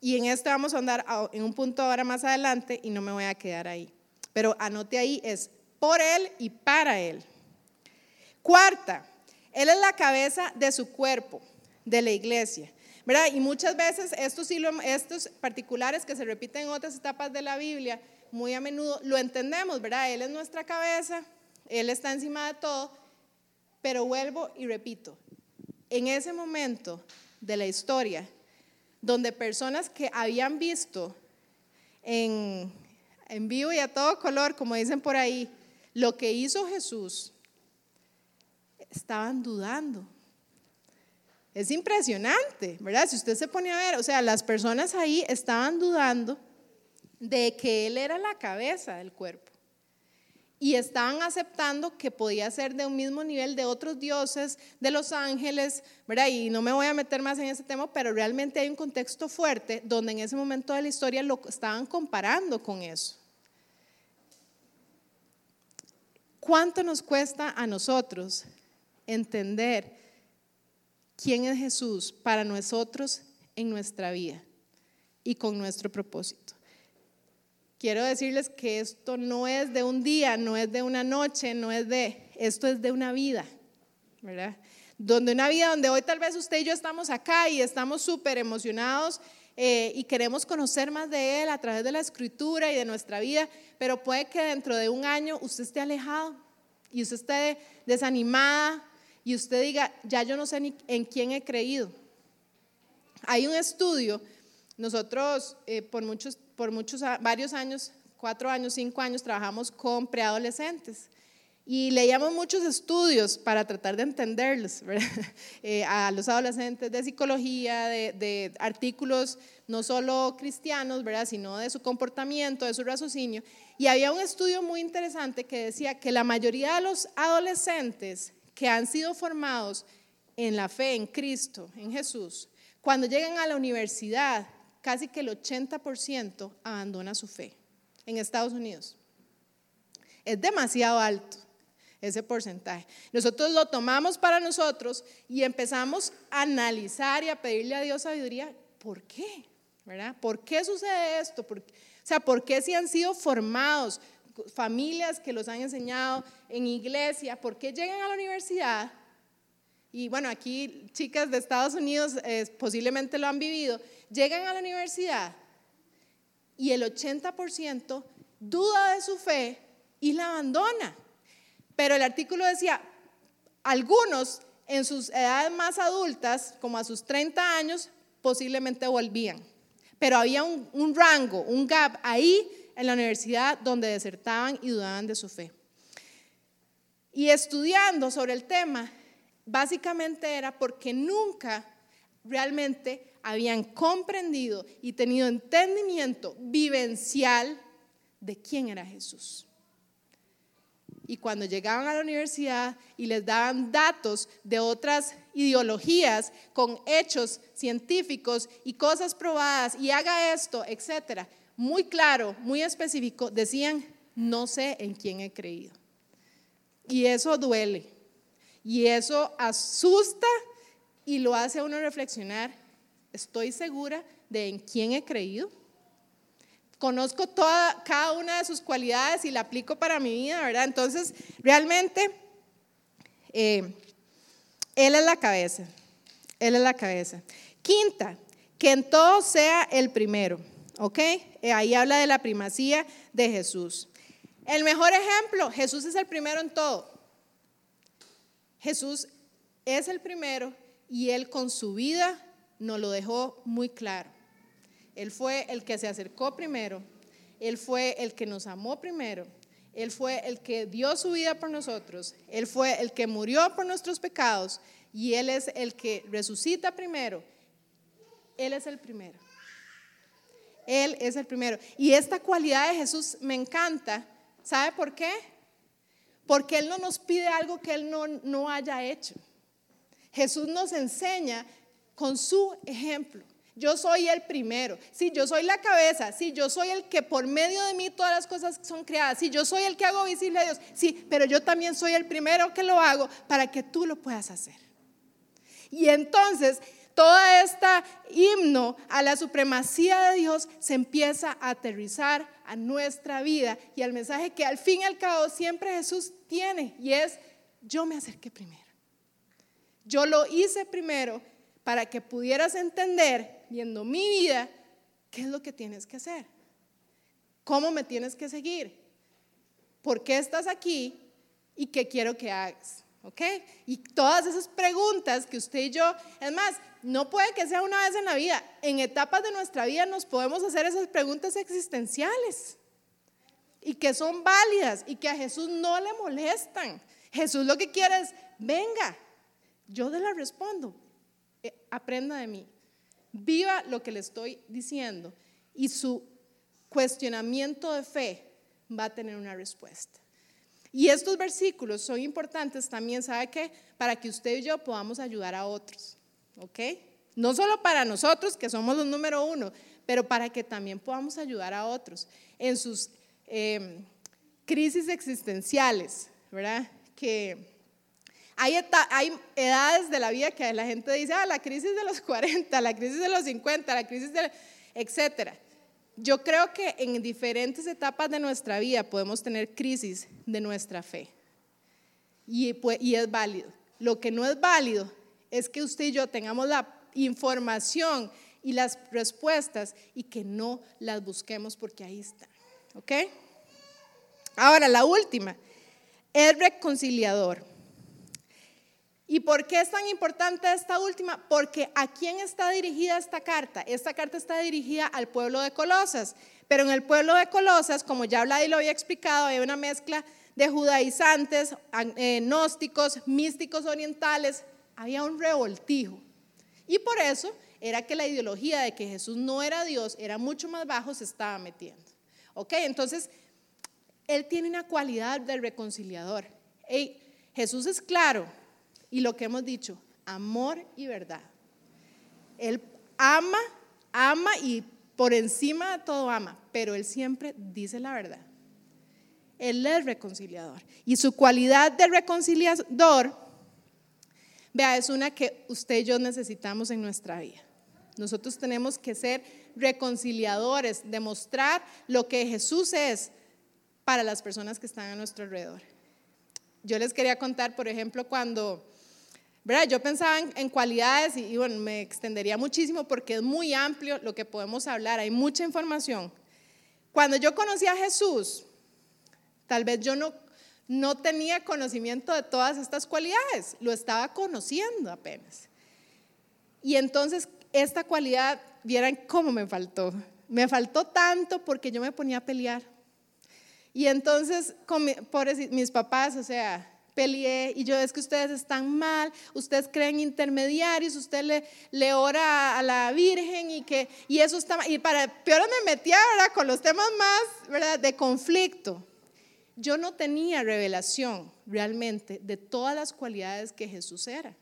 Y en esto vamos a andar en un punto ahora más adelante y no me voy a quedar ahí. Pero anote ahí, es por Él y para Él. Cuarta, Él es la cabeza de su cuerpo, de la iglesia. ¿verdad? Y muchas veces estos, estos particulares que se repiten en otras etapas de la Biblia, muy a menudo lo entendemos, ¿verdad? Él es nuestra cabeza, Él está encima de todo, pero vuelvo y repito, en ese momento de la historia, donde personas que habían visto en, en vivo y a todo color, como dicen por ahí, lo que hizo Jesús, estaban dudando. Es impresionante, ¿verdad? Si usted se pone a ver, o sea, las personas ahí estaban dudando de que Él era la cabeza del cuerpo. Y estaban aceptando que podía ser de un mismo nivel de otros dioses, de los ángeles, ¿verdad? Y no me voy a meter más en ese tema, pero realmente hay un contexto fuerte donde en ese momento de la historia lo estaban comparando con eso. ¿Cuánto nos cuesta a nosotros entender quién es Jesús para nosotros en nuestra vida y con nuestro propósito? Quiero decirles que esto no es de un día, no es de una noche, no es de, esto es de una vida, ¿verdad? Donde una vida donde hoy tal vez usted y yo estamos acá y estamos súper emocionados eh, y queremos conocer más de Él a través de la escritura y de nuestra vida, pero puede que dentro de un año usted esté alejado y usted esté desanimada y usted diga, ya yo no sé ni en quién he creído. Hay un estudio, nosotros eh, por muchos, por muchos, varios años, cuatro años, cinco años, trabajamos con preadolescentes. Y leíamos muchos estudios para tratar de entenderlos eh, a los adolescentes de psicología, de, artículos no solo cristianos, ¿verdad? sino de su comportamiento, de su raciocinio. Y había un estudio muy interesante que decía que la mayoría de los adolescentes que han sido formados en la fe en Cristo, en Jesús, cuando llegan a la universidad, casi que el 80% abandona su fe en Estados Unidos. Es demasiado alto ese porcentaje. Nosotros lo tomamos para nosotros y empezamos a analizar y a pedirle a Dios sabiduría. ¿Por qué? ¿Verdad? ¿Por qué sucede esto? o sea, ¿por qué si han sido formados familias que los han enseñado en iglesia? ¿Por qué llegan a la universidad? Y bueno, aquí chicas de Estados Unidos eh, posiblemente lo han vivido. Llegan a la universidad y el 80% duda de su fe y la abandona. Pero el artículo decía, algunos en sus edades más adultas, como a sus 30 años, posiblemente volvían. Pero había un, rango, un gap ahí en la universidad donde desertaban y dudaban de su fe. Y estudiando sobre el tema, básicamente era porque nunca realmente habían comprendido y tenido entendimiento vivencial de quién era Jesús y cuando llegaban a la universidad y les daban datos de otras ideologías con hechos científicos y cosas probadas y haga esto, etcétera, muy claro, muy específico, decían, no sé en quién he creído. Y eso duele. Y eso asusta y lo hace a uno reflexionar. Estoy segura de en quién he creído conozco toda, cada una de sus cualidades y la aplico para mi vida, ¿verdad? Entonces, realmente, eh, Él es la cabeza, Él es la cabeza. Quinta, que en todo sea el primero, ¿ok? Eh, ahí habla de la primacía de Jesús. El mejor ejemplo, Jesús es el primero en todo. Jesús es el primero y Él con su vida nos lo dejó muy claro. Él fue el que se acercó primero, Él fue el que nos amó primero, Él fue el que dio su vida por nosotros, Él fue el que murió por nuestros pecados y Él es el que resucita primero. Él es el primero. Él es el primero. Y esta cualidad de Jesús me encanta. ¿Sabe por qué? Porque Él no nos pide algo que Él no, no haya hecho. Jesús nos enseña con su ejemplo. Yo soy el primero. Sí, yo soy la cabeza. Sí, yo soy el que por medio de mí todas las cosas son creadas. Sí, yo soy el que hago visible a Dios. Sí, pero yo también soy el primero que lo hago para que tú lo puedas hacer. Y entonces, toda esta himno a la supremacía de Dios se empieza a aterrizar a nuestra vida y al mensaje que al fin y al cabo siempre Jesús tiene y es, yo me acerqué primero. Yo lo hice primero para que pudieras entender, viendo mi vida, qué es lo que tienes que hacer, cómo me tienes que seguir, por qué estás aquí y qué quiero que hagas. ¿Ok? Y todas esas preguntas que usted y yo, es más, no puede que sea una vez en la vida, en etapas de nuestra vida nos podemos hacer esas preguntas existenciales y que son válidas y que a Jesús no le molestan. Jesús lo que quiere es, venga, yo te la respondo, aprenda de mí, viva lo que le estoy diciendo y su cuestionamiento de fe va a tener una respuesta. Y estos versículos son importantes también, ¿sabe qué? Para que usted y yo podamos ayudar a otros, ¿ok? No solo para nosotros, que somos los número uno, pero para que también podamos ayudar a otros en sus em, crisis existenciales, ¿verdad? Que hay, hay, edades de la vida que la gente dice, ah, la crisis de los 40, la crisis de los 50, la crisis de, etcétera. Yo creo que en diferentes etapas de nuestra vida podemos tener crisis de nuestra fe. Y, pues, y es válido. Lo que no es válido es que usted y yo tengamos la información y las respuestas y que no las busquemos porque ahí están. ¿Ok? Ahora, la última, es reconciliador. ¿Y por qué es tan importante esta última? Porque a quién está dirigida esta carta? Esta carta está dirigida al pueblo de Colosas, pero en el pueblo de Colosas, como ya y lo había explicado, hay una mezcla de judaizantes, eh, gnósticos, místicos orientales, había un revoltijo. Y por eso era que la ideología de que Jesús no era Dios, era mucho más bajo, se estaba metiendo. ¿Ok? Entonces, Él tiene una cualidad de reconciliador. Jesús es claro, y lo que hemos dicho, amor y verdad. Él ama, ama y por encima de todo ama, pero Él siempre dice la verdad. Él es reconciliador. Y su cualidad de reconciliador, vea, es una que usted y yo necesitamos en nuestra vida. Nosotros tenemos que ser reconciliadores, demostrar lo que Jesús es para las personas que están a nuestro alrededor. Yo les quería contar, por ejemplo, cuando yo pensaba en, cualidades y, bueno, me extendería muchísimo porque es muy amplio lo que podemos hablar, hay mucha información. Cuando yo conocí a Jesús, tal vez yo no, no tenía conocimiento de todas estas cualidades, lo estaba conociendo apenas. Y entonces esta cualidad, vieran cómo me faltó. Me faltó tanto porque yo me ponía a pelear. Y entonces, con por mis papás, o sea, peleé y yo es que ustedes están mal, ustedes creen intermediarios, usted le, le ora a la Virgen y que y eso está y para peor me metía ¿verdad? con los temas más ¿verdad? de conflicto. Yo no tenía revelación realmente de todas las cualidades que Jesús era.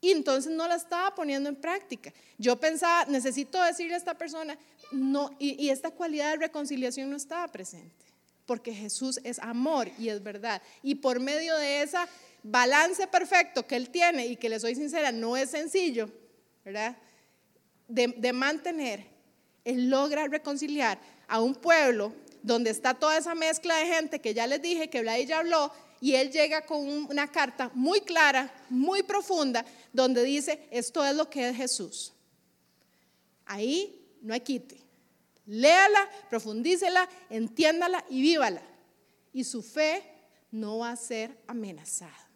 Y entonces no la estaba poniendo en práctica. Yo pensaba, necesito decirle a esta persona, no, y, y esta cualidad de reconciliación no estaba presente porque Jesús es amor y es verdad. Y por medio de ese balance perfecto que Él tiene y que le soy sincera, no es sencillo, ¿verdad? De, mantener, Él logra reconciliar a un pueblo donde está toda esa mezcla de gente que ya les dije, que Vlad ya habló, y Él llega con una carta muy clara, muy profunda, donde dice, esto es lo que es Jesús. Ahí no hay quite. Léala, profundícela, entiéndala y vívala. Y su fe no va a ser amenazada.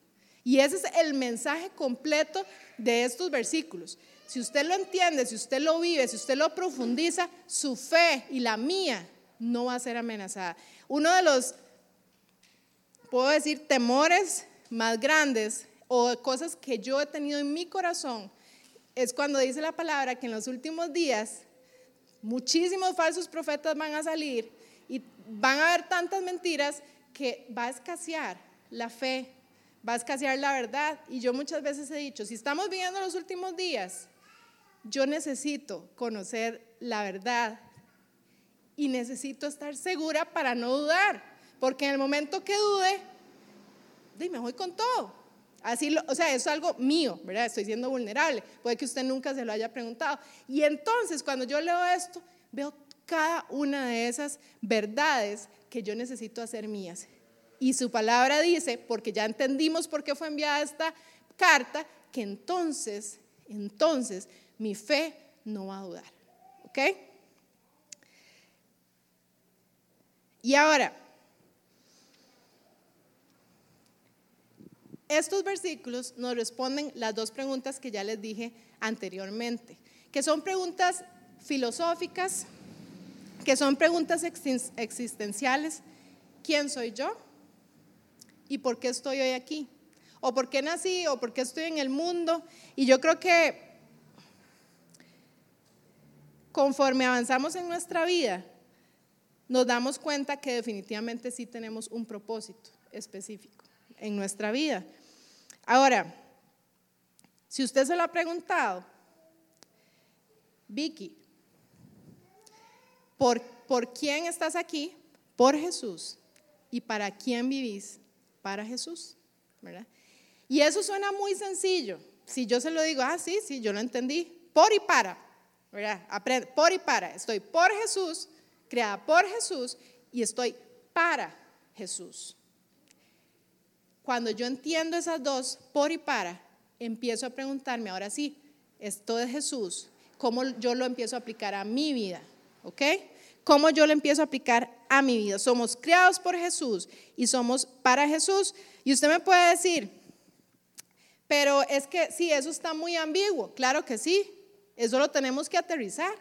Y ese es el mensaje completo de estos versículos. Si usted lo entiende, si usted lo vive, si usted lo profundiza, su fe y la mía no va a ser amenazada. Uno de los, puedo decir, temores más grandes o cosas que yo he tenido en mi corazón es cuando dice la palabra que en los últimos días muchísimos falsos profetas van a salir y van a haber tantas mentiras que va a escasear la fe, va a escasear la verdad. Y yo muchas veces he dicho, si estamos viviendo los últimos días, yo necesito conocer la verdad y necesito estar segura para no dudar, porque en el momento que dude, me voy con todo. Así, o sea, es algo mío, ¿verdad? Estoy siendo vulnerable. Puede que usted nunca se lo haya preguntado. Y entonces, cuando yo leo esto, veo cada una de esas verdades que yo necesito hacer mías. Y su palabra dice, porque ya entendimos por qué fue enviada esta carta, que entonces, entonces mi fe no va a dudar. ¿Ok? Y ahora, Estos versículos nos responden las dos preguntas que ya les dije anteriormente, que son preguntas filosóficas, que son preguntas existenciales. ¿Quién soy yo? ¿Y por qué estoy hoy aquí? ¿O por qué nací? ¿O por qué estoy en el mundo? Y yo creo que conforme avanzamos en nuestra vida, nos damos cuenta que definitivamente sí tenemos un propósito específico en nuestra vida. Ahora, si usted se lo ha preguntado, Vicky, ¿por, ¿por quién estás aquí? Por Jesús. ¿Y para quién vivís? Para Jesús. ¿verdad? Y eso suena muy sencillo. Si yo se lo digo, ah, sí, sí, yo lo entendí. Por y para. ¿verdad? Por y para. Estoy por Jesús, creada por Jesús y estoy para Jesús. Cuando yo entiendo esas dos, por y para, empiezo a preguntarme, ahora sí, esto de Jesús, ¿cómo yo lo empiezo a aplicar a mi vida? ¿Ok? ¿Cómo yo lo empiezo a aplicar a mi vida? Somos creados por Jesús y somos para Jesús. Y usted me puede decir, pero es que sí, eso está muy ambiguo. Claro que sí, eso lo tenemos que aterrizar.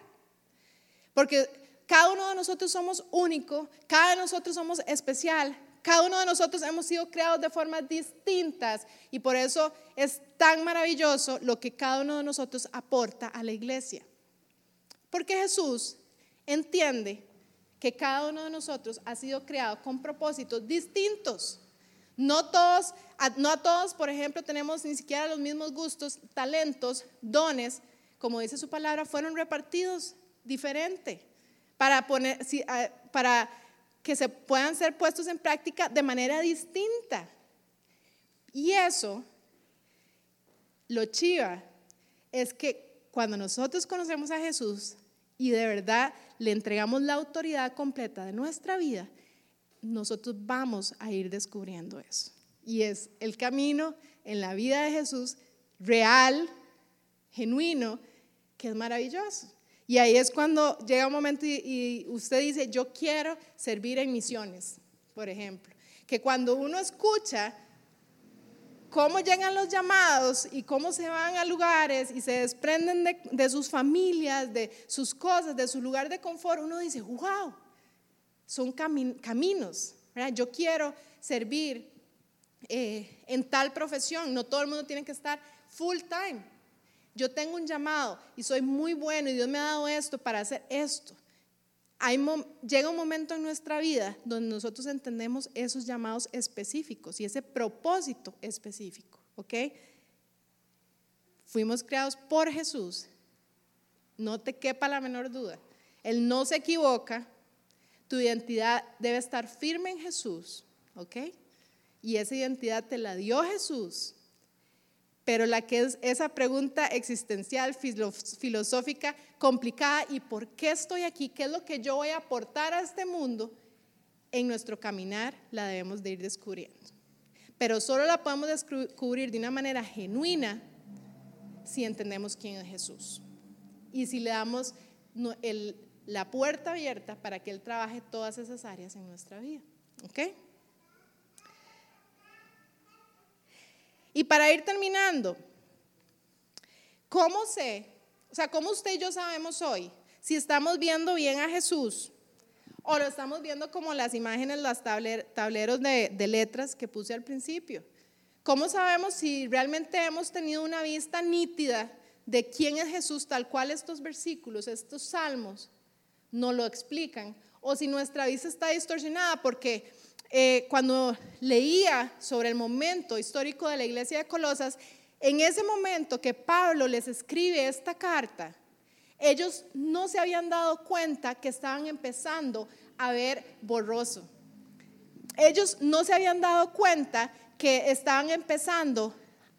Porque cada uno de nosotros somos único, cada uno de nosotros somos especial, cada uno de nosotros hemos sido creados de formas distintas y por eso es tan maravilloso lo que cada uno de nosotros aporta a la iglesia. Porque Jesús entiende que cada uno de nosotros ha sido creado con propósitos distintos. No todos, no a todos, por ejemplo, tenemos ni siquiera los mismos gustos, talentos, dones, como dice su palabra, fueron repartidos diferente para poner, para que se puedan ser puestos en práctica de manera distinta. Y eso, lo chiva, es que cuando nosotros conocemos a Jesús y de verdad le entregamos la autoridad completa de nuestra vida, nosotros vamos a ir descubriendo eso. Y es el camino en la vida de Jesús real, genuino, que es maravilloso. Y ahí es cuando llega un momento y, usted dice, yo quiero servir en misiones, por ejemplo. Que cuando uno escucha cómo llegan los llamados y cómo se van a lugares y se desprenden de, sus familias, de sus cosas, de su lugar de confort, uno dice, wow, son caminos. Yo quiero servir eh, en tal profesión, no todo el mundo tiene que estar full time. Yo tengo un llamado y soy muy bueno y Dios me ha dado esto para hacer esto. llega un momento en nuestra vida donde nosotros entendemos esos llamados específicos y ese propósito específico, ¿ok? Fuimos creados por Jesús, no te quepa la menor duda. Él no se equivoca, tu identidad debe estar firme en Jesús, ¿ok? Y esa identidad te la dio Jesús pero la que es esa pregunta existencial, filosófica, complicada, ¿y por qué estoy aquí? ¿Qué es lo que yo voy a aportar a este mundo? En nuestro caminar la debemos de ir descubriendo. Pero solo la podemos descubrir de una manera genuina si entendemos quién es Jesús. Y si le damos la puerta abierta para que Él trabaje todas esas áreas en nuestra vida. ¿Ok? Y para ir terminando, ¿cómo sé? O sea, ¿cómo usted y yo sabemos hoy si estamos viendo bien a Jesús o lo estamos viendo como las imágenes, los tableros de, de letras que puse al principio? ¿Cómo sabemos si realmente hemos tenido una vista nítida de quién es Jesús, tal cual estos versículos, estos salmos, nos lo explican? O si nuestra vista está distorsionada porque eh, cuando leía sobre el momento histórico de la iglesia de Colosas, en ese momento que Pablo les escribe esta carta, ellos no se habían dado cuenta que estaban empezando a ver borroso. Ellos no se habían dado cuenta que estaban empezando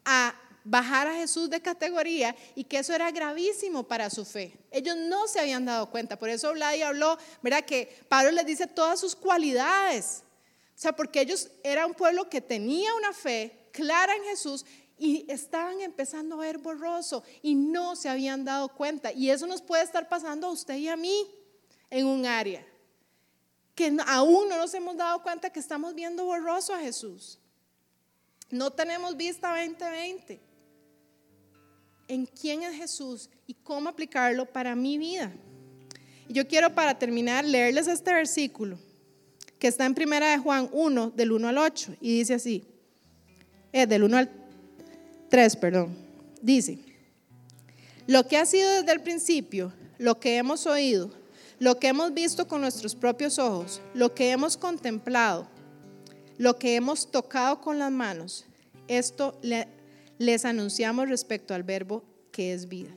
a bajar a Jesús de categoría y que eso era gravísimo para su fe. Ellos no se habían dado cuenta. Por eso Vladi habló, ¿verdad? Que Pablo les dice todas sus cualidades. O sea, porque ellos era un pueblo que tenía una fe clara en Jesús y estaban empezando a ver borroso y no se habían dado cuenta. Y eso nos puede estar pasando a usted y a mí en un área. Que aún no nos hemos dado cuenta que estamos viendo borroso a Jesús. No tenemos vista 2020 en quién es Jesús y cómo aplicarlo para mi vida. Y yo quiero para terminar leerles este versículo que está en primera de Juan 1, del 1 al 8, y dice así, eh, del 1 al 3, perdón, dice, lo que ha sido desde el principio, lo que hemos oído, lo que hemos visto con nuestros propios ojos, lo que hemos contemplado, lo que hemos tocado con las manos, esto les anunciamos respecto al verbo que es vida.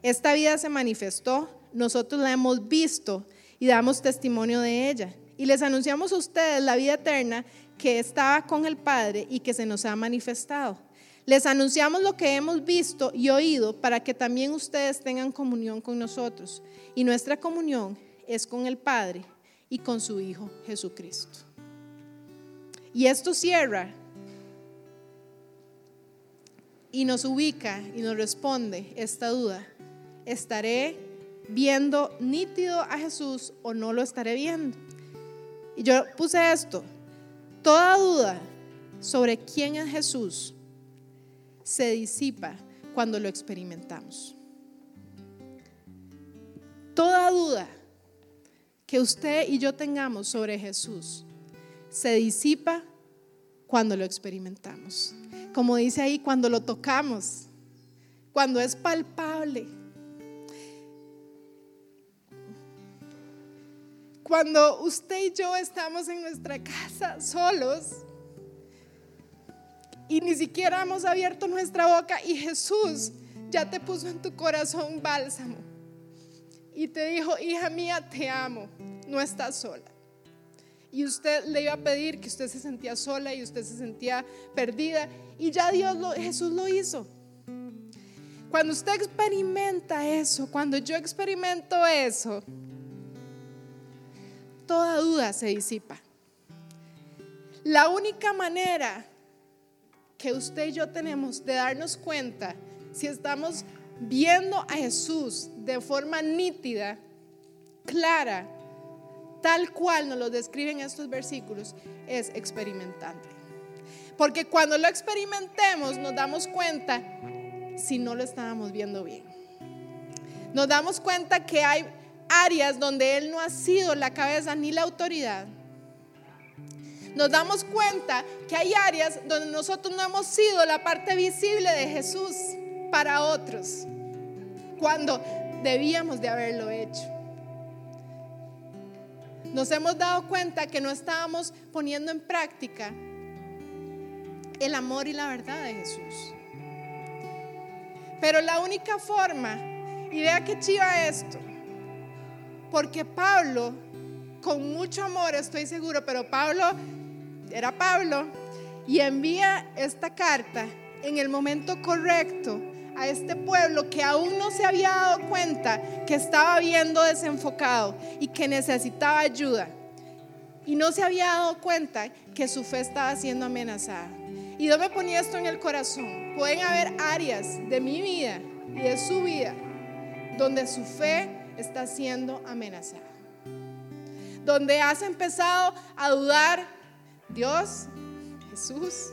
Esta vida se manifestó, nosotros la hemos visto y damos testimonio de ella. Y les anunciamos a ustedes la vida eterna que estaba con el Padre y que se nos ha manifestado. Les anunciamos lo que hemos visto y oído para que también ustedes tengan comunión con nosotros. Y nuestra comunión es con el Padre y con su Hijo Jesucristo. Y esto cierra y nos ubica y nos responde esta duda. ¿Estaré viendo nítido a Jesús o no lo estaré viendo? Y yo puse esto. Toda duda sobre quién es Jesús se disipa cuando lo experimentamos. Toda duda que usted y yo tengamos sobre Jesús se disipa cuando lo experimentamos. Como dice ahí, cuando lo tocamos, cuando es palpable. Cuando usted y yo estamos en nuestra casa solos y ni siquiera hemos abierto nuestra boca y Jesús ya te puso en tu corazón bálsamo y te dijo, hija mía, te amo, no estás sola. Y usted le iba a pedir que usted se sentía sola y usted se sentía perdida y ya Dios, Jesús lo hizo. Cuando usted experimenta eso, cuando yo experimento eso, toda duda se disipa. La única manera que usted y yo tenemos de darnos cuenta si estamos viendo a Jesús de forma nítida, clara, tal cual nos lo describen estos versículos, es experimentando. Porque cuando lo experimentemos nos damos cuenta si no lo estábamos viendo bien. Nos damos cuenta que hay áreas donde Él no ha sido la cabeza ni la autoridad nos damos cuenta que hay áreas donde nosotros no hemos sido la parte visible de Jesús para otros, cuando debíamos de haberlo hecho. Nos hemos dado cuenta que no estábamos poniendo en práctica el amor y la verdad de Jesús. Pero la única forma, y vea que chiva esto, porque Pablo, con mucho amor estoy seguro, pero Pablo era Pablo, y envía esta carta en el momento correcto a este pueblo que aún no se había dado cuenta que estaba viendo desenfocado y que necesitaba ayuda. Y no se había dado cuenta que su fe estaba siendo amenazada. Y yo me ponía esto en el corazón. Pueden haber áreas de mi vida y de su vida donde su fe está siendo amenazada. Donde has empezado a dudar Dios, Jesús,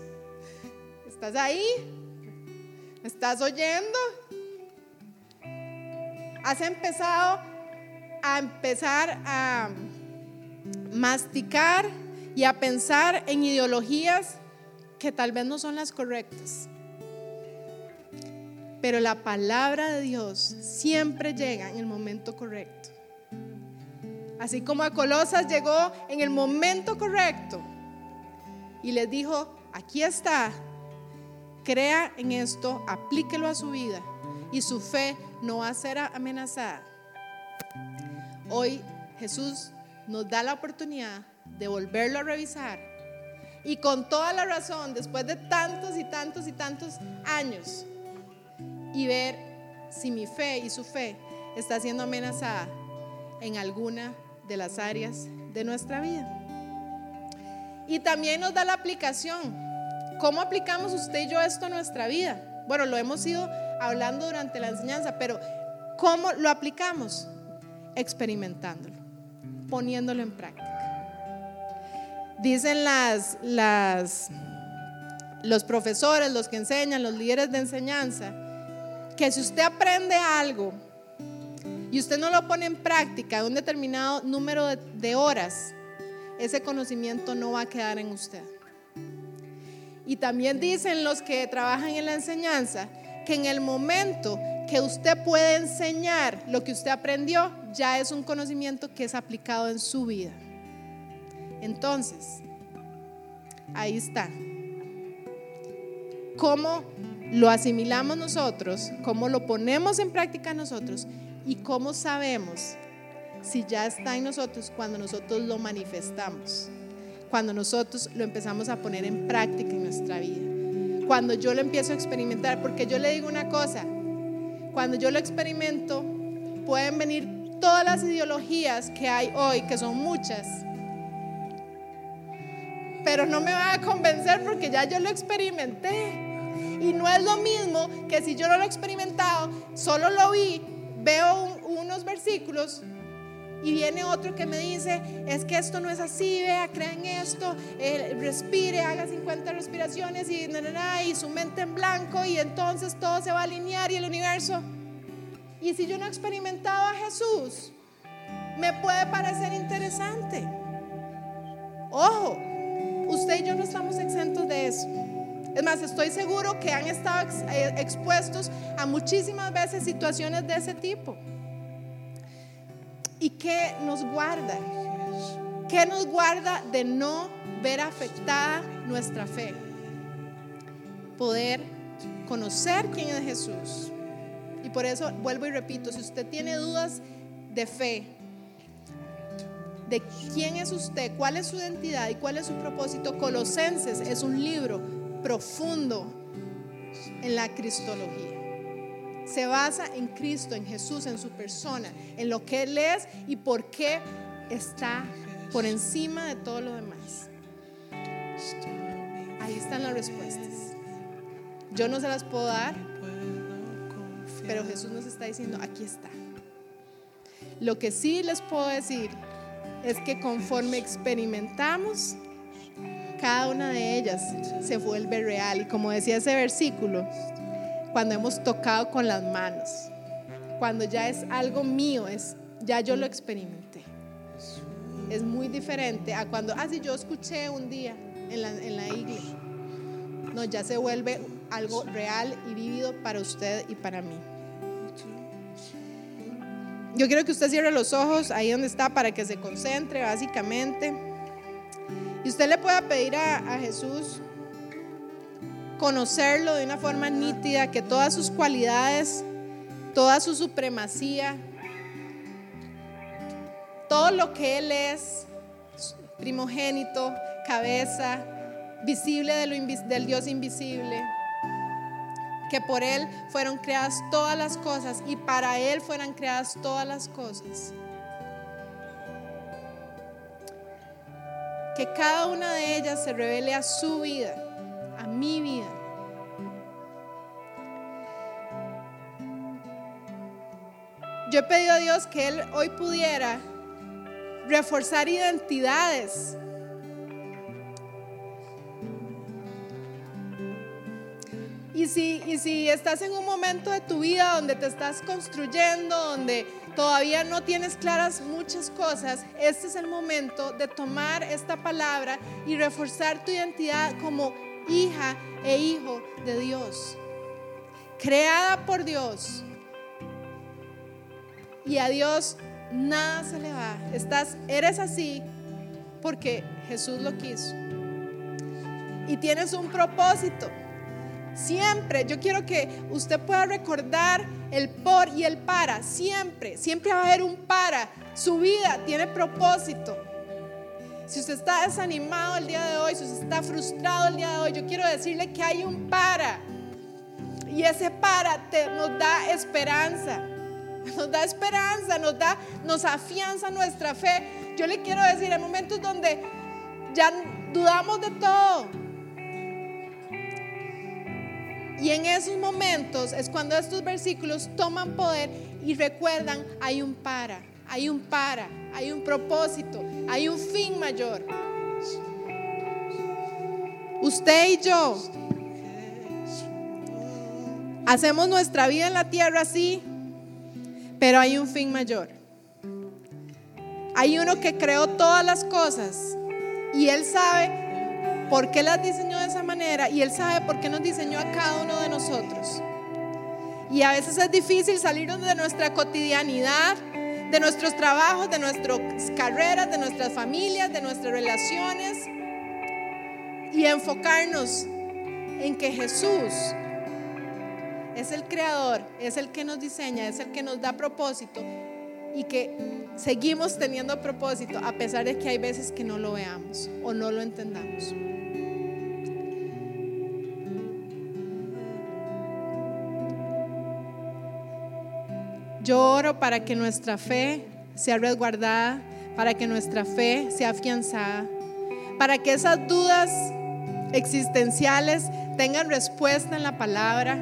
¿estás ahí? ¿Me estás oyendo? Has empezado a empezar a masticar y a pensar en ideologías que tal vez no son las correctas. Pero la palabra de Dios siempre llega en el momento correcto. Así como a Colosas llegó en el momento correcto y les dijo, aquí está, crea en esto, aplíquelo a su vida y su fe no va a ser amenazada. Hoy Jesús nos da la oportunidad de volverlo a revisar y con toda la razón, después de tantos y tantos y tantos años, y ver si mi fe y su fe está siendo amenazada en alguna de las áreas de nuestra vida. Y también nos da la aplicación. ¿Cómo aplicamos usted y yo esto en nuestra vida? Bueno, lo hemos ido hablando durante la enseñanza, pero ¿cómo lo aplicamos? Experimentándolo, poniéndolo en práctica. Dicen las, los profesores, los que enseñan, los líderes de enseñanza, que si usted aprende algo y usted no lo pone en práctica un determinado número de, de horas, ese conocimiento no va a quedar en usted. Y también dicen los que trabajan en la enseñanza que en el momento que usted puede enseñar, lo que usted aprendió, ya es un conocimiento que es aplicado en su vida. Entonces, ahí está. ¿Cómo lo asimilamos nosotros? ¿Cómo lo ponemos en práctica nosotros? ¿Y cómo sabemos si ya está en nosotros cuando nosotros lo manifestamos? Cuando nosotros lo empezamos a poner en práctica en nuestra vida. Cuando yo lo empiezo a experimentar, porque yo le digo una cosa, cuando yo lo experimento, pueden venir todas las ideologías que hay hoy, que son muchas, pero no me va a convencer porque ya yo lo experimenté. Y no es lo mismo que si yo no lo he experimentado, solo lo vi, veo unos versículos y viene otro que me dice, es que esto no es así, vea, crea en esto, eh, respire, haga 50 respiraciones y, y su mente en blanco y entonces todo se va a alinear y el universo. Y si yo no he experimentado a Jesús, me puede parecer interesante. Ojo, usted y yo no estamos exentos de eso. Es más, estoy seguro que han estado eh, expuestos a muchísimas veces situaciones de ese tipo. ¿Y qué nos guarda? ¿Qué nos guarda de no ver afectada nuestra fe? Poder conocer quién es Jesús. Y por eso vuelvo y repito, si usted tiene dudas de fe, de quién es usted, cuál es su identidad y cuál es su propósito, Colosenses es un libro profundo en la cristología. Se basa en Cristo, en Jesús, en su persona, en lo que Él es y por qué está por encima de todo lo demás. Ahí están las respuestas. Yo no se las puedo dar, pero Jesús nos está diciendo, aquí está. Lo que sí les puedo decir es que conforme experimentamos, cada una de ellas se vuelve real. Y como decía ese versículo, cuando hemos tocado con las manos, cuando ya es algo mío, es, ya yo lo experimenté. Es muy diferente a cuando, ah, sí, yo escuché un día en la, en la iglesia. No, ya se vuelve algo real y vívido para usted y para mí. Yo quiero que usted cierre los ojos ahí donde está para que se concentre básicamente. Y usted le pueda pedir a, Jesús conocerlo de una forma nítida, que todas sus cualidades, toda su supremacía, todo lo que Él es, primogénito, cabeza, visible del Dios invisible, que por Él fueron creadas todas las cosas y para Él fueran creadas todas las cosas. Que cada una de ellas se revele a su vida, a mi vida. Yo he pedido a Dios que Él hoy pudiera reforzar identidades Y si, y si estás en un momento de tu vida donde te estás construyendo, donde todavía no tienes claras muchas cosas, este es el momento de tomar esta palabra y reforzar tu identidad como hija e hijo de Dios, creada por Dios. Y a Dios nada se le va. Estás, eres así porque Jesús lo quiso. Y tienes un propósito. Siempre, yo quiero que usted pueda recordar el por y el para. Siempre, siempre va a haber un para. Su vida tiene propósito. Si usted está desanimado el día de hoy, si usted está frustrado el día de hoy, yo quiero decirle que hay un para. Y ese para te, nos da esperanza. Nos da esperanza, nos da, nos afianza nuestra fe. Yo le quiero decir, hay momentos donde ya dudamos de todo y en esos momentos es cuando estos versículos toman poder y recuerdan, hay un para, hay un para, hay un propósito, hay un fin mayor. Usted y yo hacemos nuestra vida en la tierra así, pero hay un fin mayor. Hay uno que creó todas las cosas y él sabe por qué las diseñó de esa manera y Él sabe por qué nos diseñó a cada uno de nosotros. Y a veces es difícil salirnos de nuestra cotidianidad, de nuestros trabajos, de nuestras carreras, de nuestras familias, de nuestras relaciones y enfocarnos en que Jesús es el creador, es el que nos diseña, es el que nos da propósito y que seguimos teniendo propósito a pesar de que hay veces que no lo veamos o no lo entendamos. Yo oro para que nuestra fe sea resguardada, para que nuestra fe sea afianzada, para que esas dudas existenciales tengan respuesta en la palabra.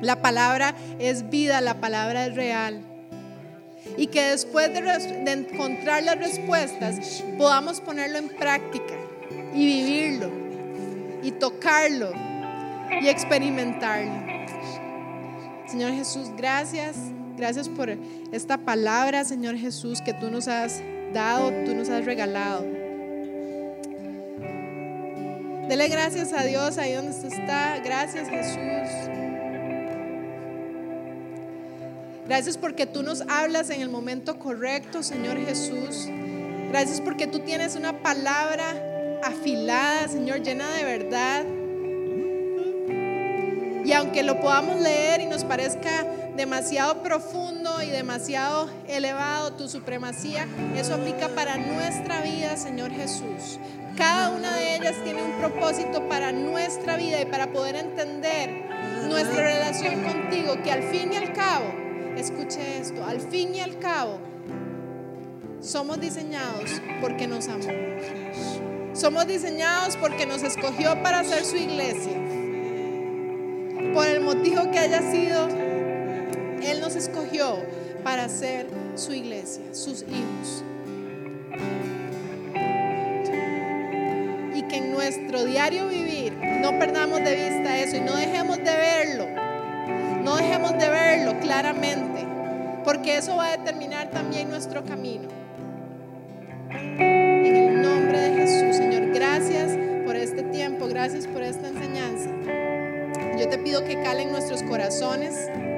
La palabra es vida, la palabra es real. Y que después de, de encontrar las respuestas podamos ponerlo en práctica y vivirlo y tocarlo y experimentarlo. Señor Jesús, gracias. Gracias por esta palabra, Señor Jesús, que tú nos has dado, tú nos has regalado. Dele gracias a Dios ahí donde usted está. Gracias Jesús. Gracias porque tú nos hablas en el momento correcto, Señor Jesús. Gracias porque tú tienes una palabra afilada, Señor, llena de verdad. Y aunque lo podamos leer y nos parezca demasiado profundo y demasiado elevado tu supremacía, eso aplica para nuestra vida, Señor Jesús. Cada una de ellas tiene un propósito para nuestra vida y para poder entender nuestra relación contigo, que al fin y al cabo, escuche esto, al fin y al cabo, somos diseñados porque nos amó. Somos diseñados porque nos escogió para ser su iglesia. Por el motivo que haya sido, Él nos escogió para ser su iglesia, sus hijos. que en nuestro diario vivir no perdamos de vista eso y no dejemos de verlo, no dejemos de verlo claramente, porque eso va a determinar también nuestro camino. En el nombre de Jesús, Señor, gracias por este tiempo, gracias por esta enseñanza. Yo te pido que calen nuestros corazones y